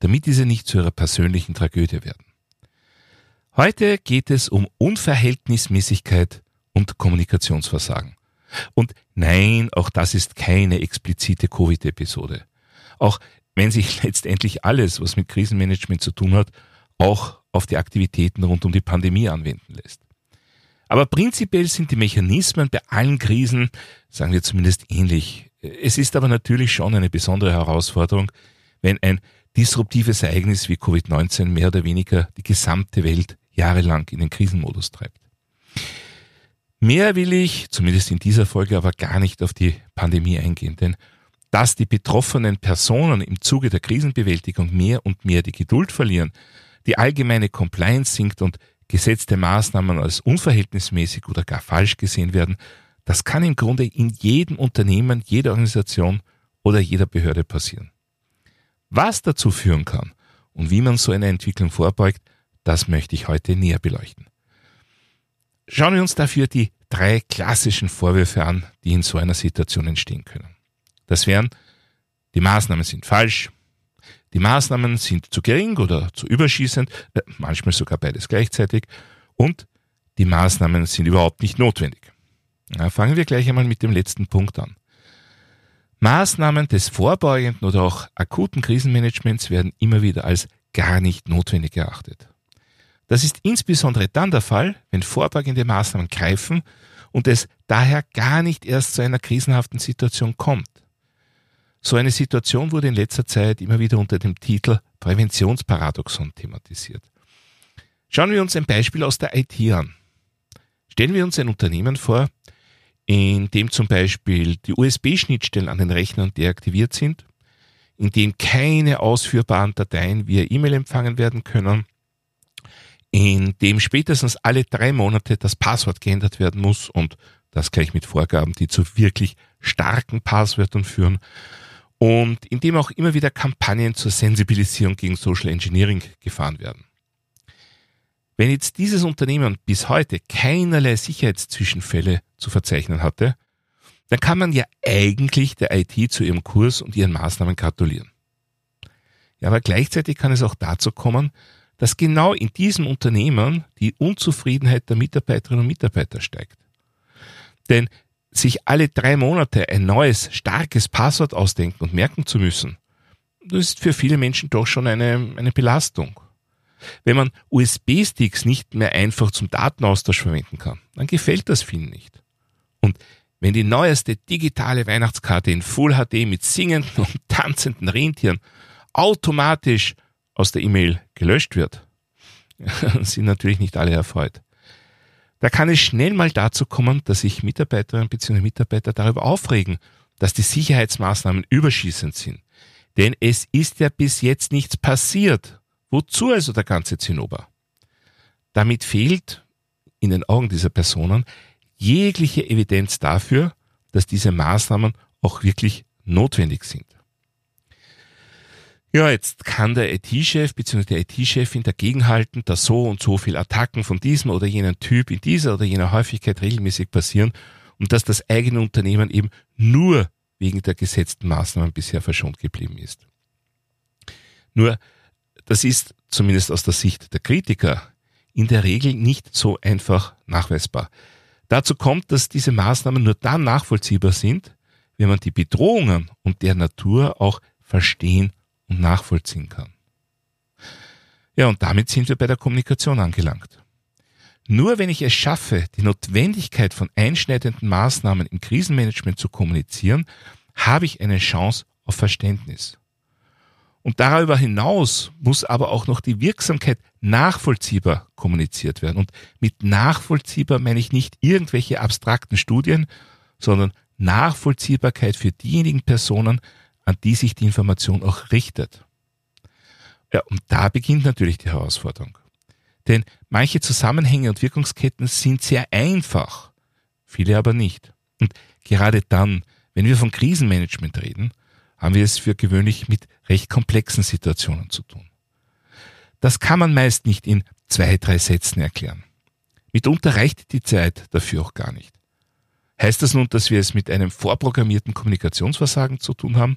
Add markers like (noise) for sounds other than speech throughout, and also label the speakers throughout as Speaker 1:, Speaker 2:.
Speaker 1: damit diese nicht zu ihrer persönlichen Tragödie werden. Heute geht es um Unverhältnismäßigkeit und Kommunikationsversagen. Und nein, auch das ist keine explizite Covid-Episode. Auch wenn sich (laughs) letztendlich alles, was mit Krisenmanagement zu tun hat, auch auf die Aktivitäten rund um die Pandemie anwenden lässt. Aber prinzipiell sind die Mechanismen bei allen Krisen, sagen wir zumindest ähnlich. Es ist aber natürlich schon eine besondere Herausforderung, wenn ein disruptives Ereignis wie Covid-19 mehr oder weniger die gesamte Welt jahrelang in den Krisenmodus treibt. Mehr will ich, zumindest in dieser Folge, aber gar nicht auf die Pandemie eingehen, denn dass die betroffenen Personen im Zuge der Krisenbewältigung mehr und mehr die Geduld verlieren, die allgemeine Compliance sinkt und gesetzte Maßnahmen als unverhältnismäßig oder gar falsch gesehen werden, das kann im Grunde in jedem Unternehmen, jeder Organisation oder jeder Behörde passieren. Was dazu führen kann und wie man so eine Entwicklung vorbeugt, das möchte ich heute näher beleuchten. Schauen wir uns dafür die drei klassischen Vorwürfe an, die in so einer Situation entstehen können. Das wären, die Maßnahmen sind falsch, die Maßnahmen sind zu gering oder zu überschießend, äh, manchmal sogar beides gleichzeitig, und die Maßnahmen sind überhaupt nicht notwendig. Na, fangen wir gleich einmal mit dem letzten Punkt an. Maßnahmen des vorbeugenden oder auch akuten Krisenmanagements werden immer wieder als gar nicht notwendig erachtet. Das ist insbesondere dann der Fall, wenn vorbeugende Maßnahmen greifen und es daher gar nicht erst zu einer krisenhaften Situation kommt. So eine Situation wurde in letzter Zeit immer wieder unter dem Titel Präventionsparadoxon thematisiert. Schauen wir uns ein Beispiel aus der IT an. Stellen wir uns ein Unternehmen vor, in dem zum Beispiel die USB-Schnittstellen an den Rechnern deaktiviert sind, in dem keine ausführbaren Dateien via E-Mail empfangen werden können, in dem spätestens alle drei Monate das Passwort geändert werden muss und das gleich mit Vorgaben, die zu wirklich starken Passwörtern führen und in dem auch immer wieder Kampagnen zur Sensibilisierung gegen Social Engineering gefahren werden. Wenn jetzt dieses Unternehmen bis heute keinerlei Sicherheitszwischenfälle zu verzeichnen hatte, dann kann man ja eigentlich der IT zu ihrem Kurs und ihren Maßnahmen gratulieren. Ja, aber gleichzeitig kann es auch dazu kommen, dass genau in diesem Unternehmen die Unzufriedenheit der Mitarbeiterinnen und Mitarbeiter steigt. Denn sich alle drei Monate ein neues, starkes Passwort ausdenken und merken zu müssen, das ist für viele Menschen doch schon eine, eine Belastung. Wenn man USB-Sticks nicht mehr einfach zum Datenaustausch verwenden kann, dann gefällt das vielen nicht. Und wenn die neueste digitale Weihnachtskarte in Full HD mit singenden und (laughs) tanzenden Rentieren automatisch aus der E-Mail gelöscht wird, (laughs) sind natürlich nicht alle erfreut. Da kann es schnell mal dazu kommen, dass sich Mitarbeiterinnen bzw. Mitarbeiter darüber aufregen, dass die Sicherheitsmaßnahmen überschießend sind. Denn es ist ja bis jetzt nichts passiert. Wozu also der ganze Zinnober? Damit fehlt in den Augen dieser Personen jegliche Evidenz dafür, dass diese Maßnahmen auch wirklich notwendig sind. Ja, jetzt kann der IT-Chef bzw. der IT-Chefin dagegenhalten, dass so und so viel Attacken von diesem oder jenem Typ in dieser oder jener Häufigkeit regelmäßig passieren und dass das eigene Unternehmen eben nur wegen der gesetzten Maßnahmen bisher verschont geblieben ist. Nur, das ist zumindest aus der Sicht der Kritiker in der Regel nicht so einfach nachweisbar. Dazu kommt, dass diese Maßnahmen nur dann nachvollziehbar sind, wenn man die Bedrohungen und der Natur auch verstehen und nachvollziehen kann. Ja, und damit sind wir bei der Kommunikation angelangt. Nur wenn ich es schaffe, die Notwendigkeit von einschneidenden Maßnahmen im Krisenmanagement zu kommunizieren, habe ich eine Chance auf Verständnis. Und darüber hinaus muss aber auch noch die Wirksamkeit nachvollziehbar kommuniziert werden. Und mit nachvollziehbar meine ich nicht irgendwelche abstrakten Studien, sondern Nachvollziehbarkeit für diejenigen Personen, an die sich die Information auch richtet. Ja, und da beginnt natürlich die Herausforderung. Denn manche Zusammenhänge und Wirkungsketten sind sehr einfach, viele aber nicht. Und gerade dann, wenn wir von Krisenmanagement reden, haben wir es für gewöhnlich mit recht komplexen Situationen zu tun. Das kann man meist nicht in zwei, drei Sätzen erklären. Mitunter reicht die Zeit dafür auch gar nicht. Heißt das nun, dass wir es mit einem vorprogrammierten Kommunikationsversagen zu tun haben?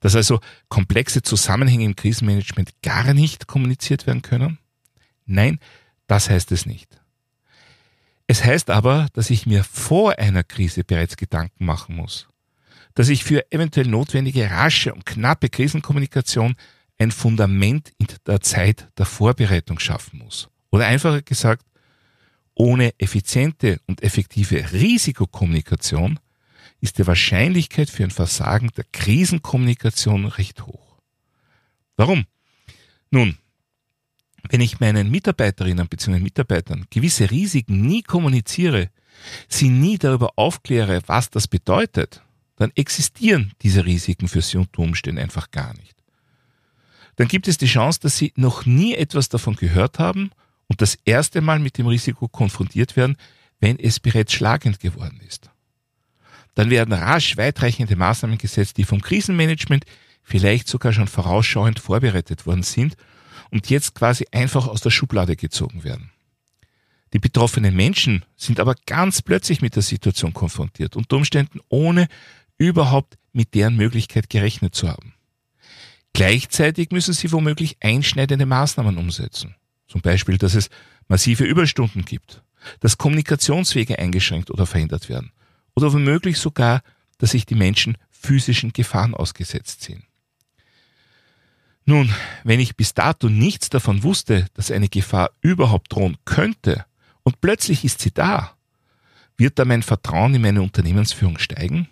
Speaker 1: Dass also komplexe Zusammenhänge im Krisenmanagement gar nicht kommuniziert werden können? Nein, das heißt es nicht. Es heißt aber, dass ich mir vor einer Krise bereits Gedanken machen muss. Dass ich für eventuell notwendige rasche und knappe Krisenkommunikation ein Fundament in der Zeit der Vorbereitung schaffen muss. Oder einfacher gesagt, ohne effiziente und effektive Risikokommunikation ist die Wahrscheinlichkeit für ein Versagen der Krisenkommunikation recht hoch. Warum? Nun, wenn ich meinen Mitarbeiterinnen bzw. Mitarbeitern gewisse Risiken nie kommuniziere, sie nie darüber aufkläre, was das bedeutet, dann existieren diese Risiken für sie unter Umständen einfach gar nicht. Dann gibt es die Chance, dass sie noch nie etwas davon gehört haben und das erste Mal mit dem Risiko konfrontiert werden, wenn es bereits schlagend geworden ist. Dann werden rasch weitreichende Maßnahmen gesetzt, die vom Krisenmanagement vielleicht sogar schon vorausschauend vorbereitet worden sind und jetzt quasi einfach aus der Schublade gezogen werden. Die betroffenen Menschen sind aber ganz plötzlich mit der Situation konfrontiert, unter Umständen ohne überhaupt mit deren Möglichkeit gerechnet zu haben. Gleichzeitig müssen sie womöglich einschneidende Maßnahmen umsetzen. Zum Beispiel, dass es massive Überstunden gibt, dass Kommunikationswege eingeschränkt oder verhindert werden oder womöglich sogar, dass sich die Menschen physischen Gefahren ausgesetzt sehen. Nun, wenn ich bis dato nichts davon wusste, dass eine Gefahr überhaupt drohen könnte und plötzlich ist sie da, wird da mein Vertrauen in meine Unternehmensführung steigen?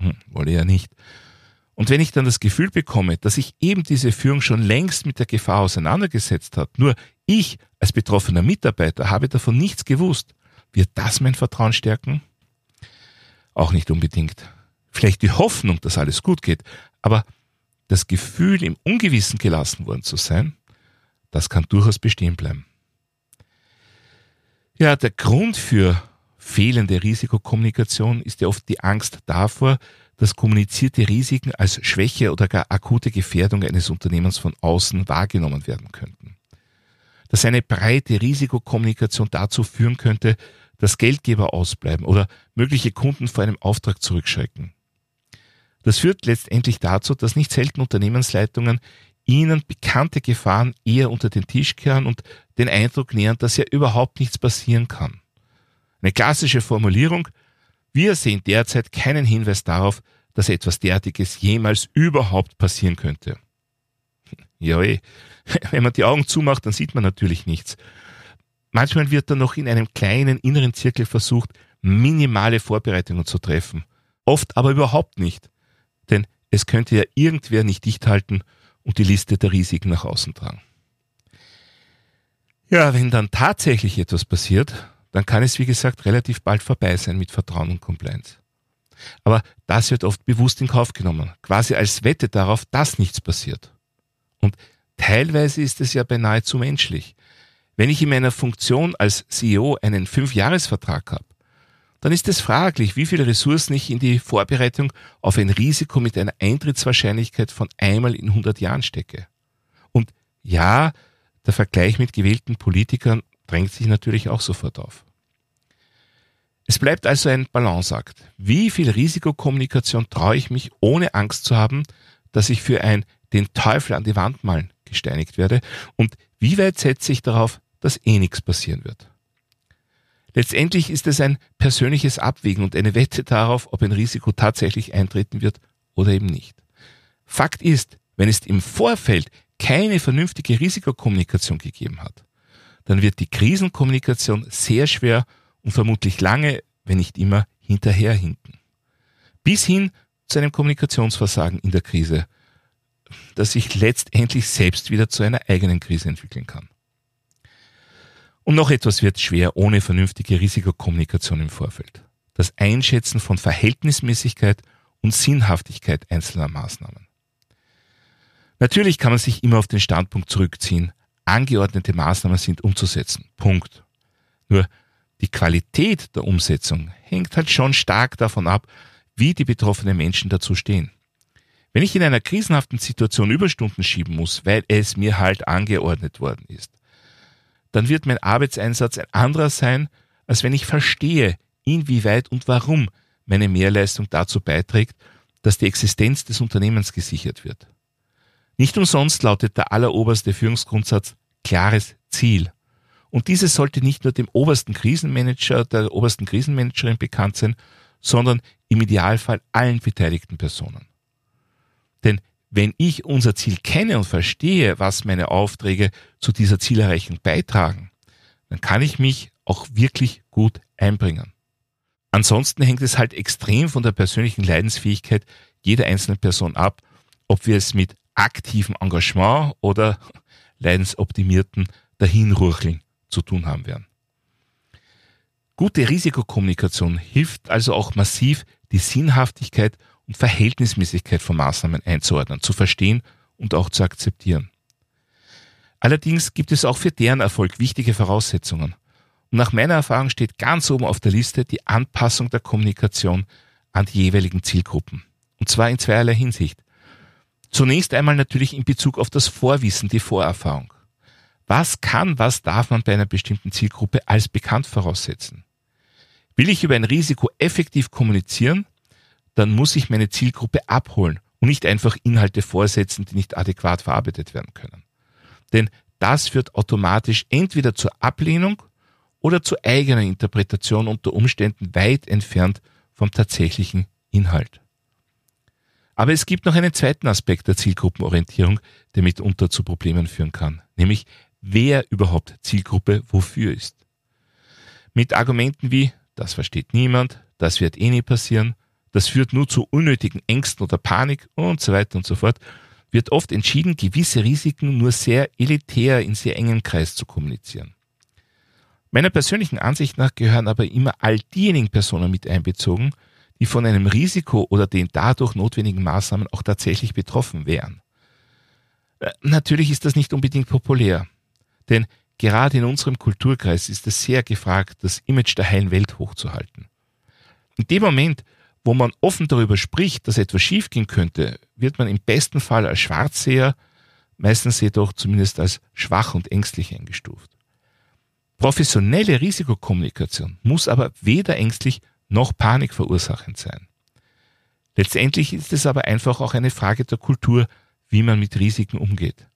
Speaker 1: Hm, wolle ja nicht. Und wenn ich dann das Gefühl bekomme, dass sich eben diese Führung schon längst mit der Gefahr auseinandergesetzt hat, nur ich als betroffener Mitarbeiter habe davon nichts gewusst, wird das mein Vertrauen stärken? Auch nicht unbedingt. Vielleicht die Hoffnung, dass alles gut geht, aber das Gefühl, im Ungewissen gelassen worden zu sein, das kann durchaus bestehen bleiben. Ja, der Grund für fehlende Risikokommunikation ist ja oft die Angst davor, dass kommunizierte Risiken als Schwäche oder gar akute Gefährdung eines Unternehmens von außen wahrgenommen werden könnten. Dass eine breite Risikokommunikation dazu führen könnte, dass Geldgeber ausbleiben oder mögliche Kunden vor einem Auftrag zurückschrecken. Das führt letztendlich dazu, dass nicht selten Unternehmensleitungen ihnen bekannte Gefahren eher unter den Tisch kehren und den Eindruck nähern, dass ja überhaupt nichts passieren kann. Eine klassische Formulierung, wir sehen derzeit keinen Hinweis darauf, dass etwas derartiges jemals überhaupt passieren könnte. (laughs) Ja, eh. (laughs) wenn man die Augen zumacht, dann sieht man natürlich nichts. Manchmal wird dann noch in einem kleinen inneren Zirkel versucht, minimale Vorbereitungen zu treffen. Oft aber überhaupt nicht. Denn es könnte ja irgendwer nicht dicht halten und die Liste der Risiken nach außen tragen. Ja, wenn dann tatsächlich etwas passiert, dann kann es, wie gesagt, relativ bald vorbei sein mit Vertrauen und Compliance. Aber das wird oft bewusst in Kauf genommen, quasi als Wette darauf, dass nichts passiert. Und teilweise ist es ja beinahe zu menschlich. Wenn ich in meiner Funktion als CEO einen Fünfjahresvertrag habe, dann ist es fraglich, wie viele Ressourcen ich in die Vorbereitung auf ein Risiko mit einer Eintrittswahrscheinlichkeit von einmal in 100 Jahren stecke. Und ja, der Vergleich mit gewählten Politikern drängt sich natürlich auch sofort auf. Es bleibt also ein Balanceakt. Wie viel Risikokommunikation traue ich mich, ohne Angst zu haben, dass ich für ein den Teufel an die Wand malen gesteinigt werde? Und wie weit setze ich darauf, dass eh nichts passieren wird? Letztendlich ist es ein persönliches Abwägen und eine Wette darauf, ob ein Risiko tatsächlich eintreten wird oder eben nicht. Fakt ist, wenn es im Vorfeld keine vernünftige Risikokommunikation gegeben hat, dann wird die Krisenkommunikation sehr schwer und vermutlich lange, wenn nicht immer, hinterherhinken. Bis hin zu einem Kommunikationsversagen in der Krise, das sich letztendlich selbst wieder zu einer eigenen Krise entwickeln kann. Und noch etwas wird schwer ohne vernünftige Risikokommunikation im Vorfeld. Das Einschätzen von Verhältnismäßigkeit und Sinnhaftigkeit einzelner Maßnahmen. Natürlich kann man sich immer auf den Standpunkt zurückziehen, angeordnete Maßnahmen sind umzusetzen. Punkt. Nur die Qualität der Umsetzung hängt halt schon stark davon ab, wie die betroffenen Menschen dazu stehen. Wenn ich in einer krisenhaften Situation Überstunden schieben muss, weil es mir halt angeordnet worden ist, dann wird mein Arbeitseinsatz ein anderer sein, als wenn ich verstehe, inwieweit und warum meine Mehrleistung dazu beiträgt, dass die Existenz des Unternehmens gesichert wird. Nicht umsonst lautet der alleroberste Führungsgrundsatz klares Ziel. Und dieses sollte nicht nur dem obersten Krisenmanager, der obersten Krisenmanagerin bekannt sein, sondern im Idealfall allen beteiligten Personen. Denn wenn ich unser Ziel kenne und verstehe, was meine Aufträge zu dieser Zielerreichung beitragen, dann kann ich mich auch wirklich gut einbringen. Ansonsten hängt es halt extrem von der persönlichen Leidensfähigkeit jeder einzelnen Person ab, ob wir es mit aktivem Engagement oder leidensoptimierten Dahinrucheln zu tun haben werden. Gute Risikokommunikation hilft also auch massiv, die Sinnhaftigkeit und Verhältnismäßigkeit von Maßnahmen einzuordnen, zu verstehen und auch zu akzeptieren. Allerdings gibt es auch für deren Erfolg wichtige Voraussetzungen. Und nach meiner Erfahrung steht ganz oben auf der Liste die Anpassung der Kommunikation an die jeweiligen Zielgruppen. Und zwar in zweierlei Hinsicht. Zunächst einmal natürlich in Bezug auf das Vorwissen, die Vorerfahrung. Was kann, was darf man bei einer bestimmten Zielgruppe als bekannt voraussetzen? Will ich über ein Risiko effektiv kommunizieren, dann muss ich meine Zielgruppe abholen und nicht einfach Inhalte vorsetzen, die nicht adäquat verarbeitet werden können. Denn das führt automatisch entweder zur Ablehnung oder zu eigener Interpretation unter Umständen weit entfernt vom tatsächlichen Inhalt. Aber es gibt noch einen zweiten Aspekt der Zielgruppenorientierung, der mitunter zu Problemen führen kann, nämlich wer überhaupt Zielgruppe wofür ist. Mit Argumenten wie, das versteht niemand, das wird eh nie passieren, das führt nur zu unnötigen Ängsten oder Panik und so weiter und so fort, wird oft entschieden, gewisse Risiken nur sehr elitär in sehr engem Kreis zu kommunizieren. Meiner persönlichen Ansicht nach gehören aber immer all diejenigen Personen mit einbezogen, die von einem Risiko oder den dadurch notwendigen Maßnahmen auch tatsächlich betroffen wären. Äh, natürlich ist das nicht unbedingt populär, denn gerade in unserem Kulturkreis ist es sehr gefragt, das Image der heilen Welt hochzuhalten. In dem Moment, wo man offen darüber spricht, dass etwas schiefgehen könnte, wird man im besten Fall als Schwarzseher, meistens jedoch zumindest als schwach und ängstlich eingestuft. Professionelle Risikokommunikation muss aber weder ängstlich noch panikverursachend sein. Letztendlich ist es aber einfach auch eine Frage der Kultur, wie man mit Risiken umgeht.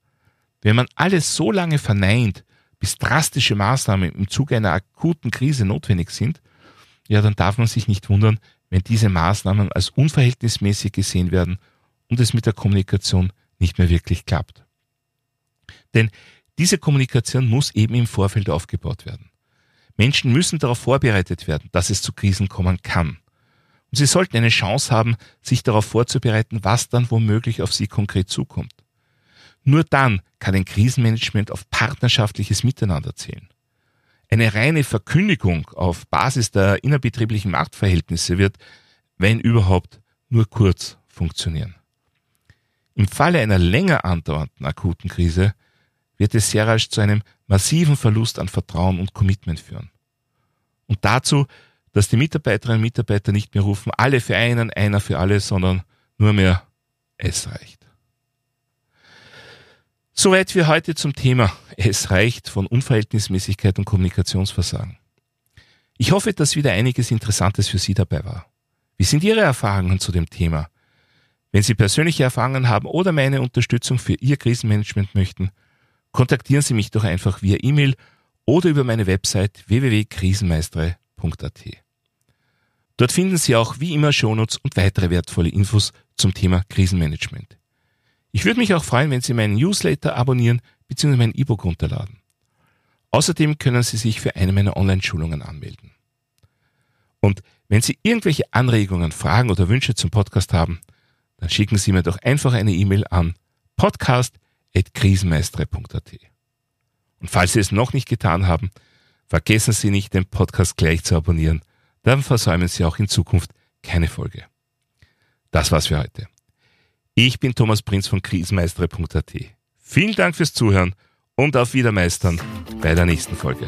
Speaker 1: Wenn man alles so lange verneint, bis drastische Maßnahmen im Zuge einer akuten Krise notwendig sind, ja, dann darf man sich nicht wundern, wenn diese Maßnahmen als unverhältnismäßig gesehen werden und es mit der Kommunikation nicht mehr wirklich klappt. Denn diese Kommunikation muss eben im Vorfeld aufgebaut werden. Menschen müssen darauf vorbereitet werden, dass es zu Krisen kommen kann. Und sie sollten eine Chance haben, sich darauf vorzubereiten, was dann womöglich auf sie konkret zukommt. Nur dann kann ein Krisenmanagement auf partnerschaftliches Miteinander zählen. Eine reine Verkündigung auf Basis der innerbetrieblichen Machtverhältnisse wird, wenn überhaupt, nur kurz funktionieren. Im Falle einer länger andauernden akuten Krise wird es sehr rasch zu einem massiven Verlust an Vertrauen und Commitment führen. Und dazu, dass die Mitarbeiterinnen und Mitarbeiter nicht mehr rufen, alle für einen, einer für alle, sondern nur mehr, es reicht. Soweit für heute zum Thema Es reicht von Unverhältnismäßigkeit und Kommunikationsversagen. Ich hoffe, dass wieder einiges Interessantes für Sie dabei war. Wie sind Ihre Erfahrungen zu dem Thema? Wenn Sie persönliche Erfahrungen haben oder meine Unterstützung für Ihr Krisenmanagement möchten, kontaktieren Sie mich doch einfach via E-Mail oder über meine Website www.krisenmeistere.at. Dort finden Sie auch wie immer Shownotes und weitere wertvolle Infos zum Thema Krisenmanagement. Ich würde mich auch freuen, wenn Sie meinen Newsletter abonnieren bzw. mein E-Book runterladen. Außerdem können Sie sich für eine meiner Online-Schulungen anmelden. Und wenn Sie irgendwelche Anregungen, Fragen oder Wünsche zum Podcast haben, dann schicken Sie mir doch einfach eine E-Mail an podcast krisenmeistere.at. Und falls Sie es noch nicht getan haben, vergessen Sie nicht, den Podcast gleich zu abonnieren, dann versäumen Sie auch in Zukunft keine Folge. Das war's für heute. Ich bin Thomas Prinz von krisenmeistere.at. Vielen Dank fürs Zuhören und auf Wiedermeistern bei der nächsten Folge.